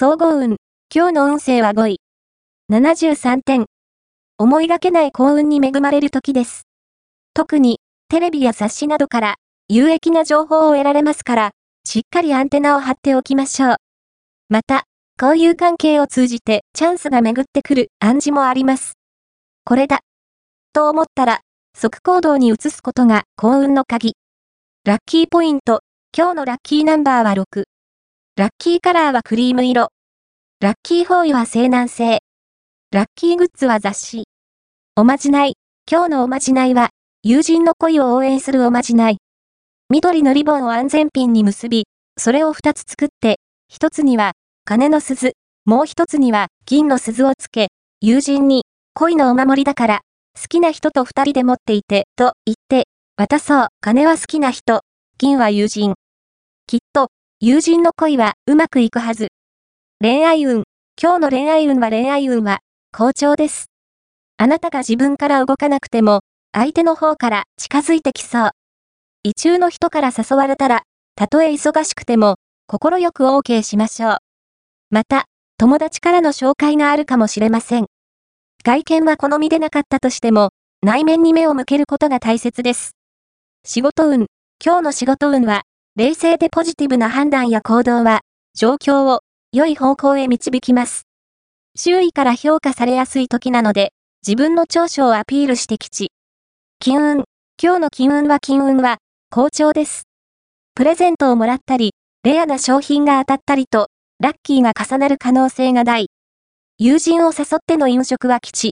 総合運。今日の運勢は5位。73点。思いがけない幸運に恵まれる時です。特に、テレビや雑誌などから有益な情報を得られますから、しっかりアンテナを張っておきましょう。また、交友関係を通じてチャンスが巡ってくる暗示もあります。これだ。と思ったら、即行動に移すことが幸運の鍵。ラッキーポイント。今日のラッキーナンバーは6。ラッキーカラーはクリーム色。ラッキーフォーイは西南西。ラッキーグッズは雑誌。おまじない。今日のおまじないは、友人の恋を応援するおまじない。緑のリボンを安全ピンに結び、それを2つ作って、1つには、金の鈴、もう1つには、銀の鈴をつけ、友人に、恋のお守りだから、好きな人と2人で持っていて、と言って、渡そう、金は好きな人、銀は友人。きっと、友人の恋はうまくいくはず。恋愛運。今日の恋愛運は恋愛運は、好調です。あなたが自分から動かなくても、相手の方から近づいてきそう。異中の人から誘われたら、たとえ忙しくても、心よく OK しましょう。また、友達からの紹介があるかもしれません。外見は好みでなかったとしても、内面に目を向けることが大切です。仕事運。今日の仕事運は、冷静でポジティブな判断や行動は、状況を良い方向へ導きます。周囲から評価されやすい時なので、自分の長所をアピールして吉。金運。今日の金運は金運は、好調です。プレゼントをもらったり、レアな商品が当たったりと、ラッキーが重なる可能性が大。友人を誘っての飲食は吉。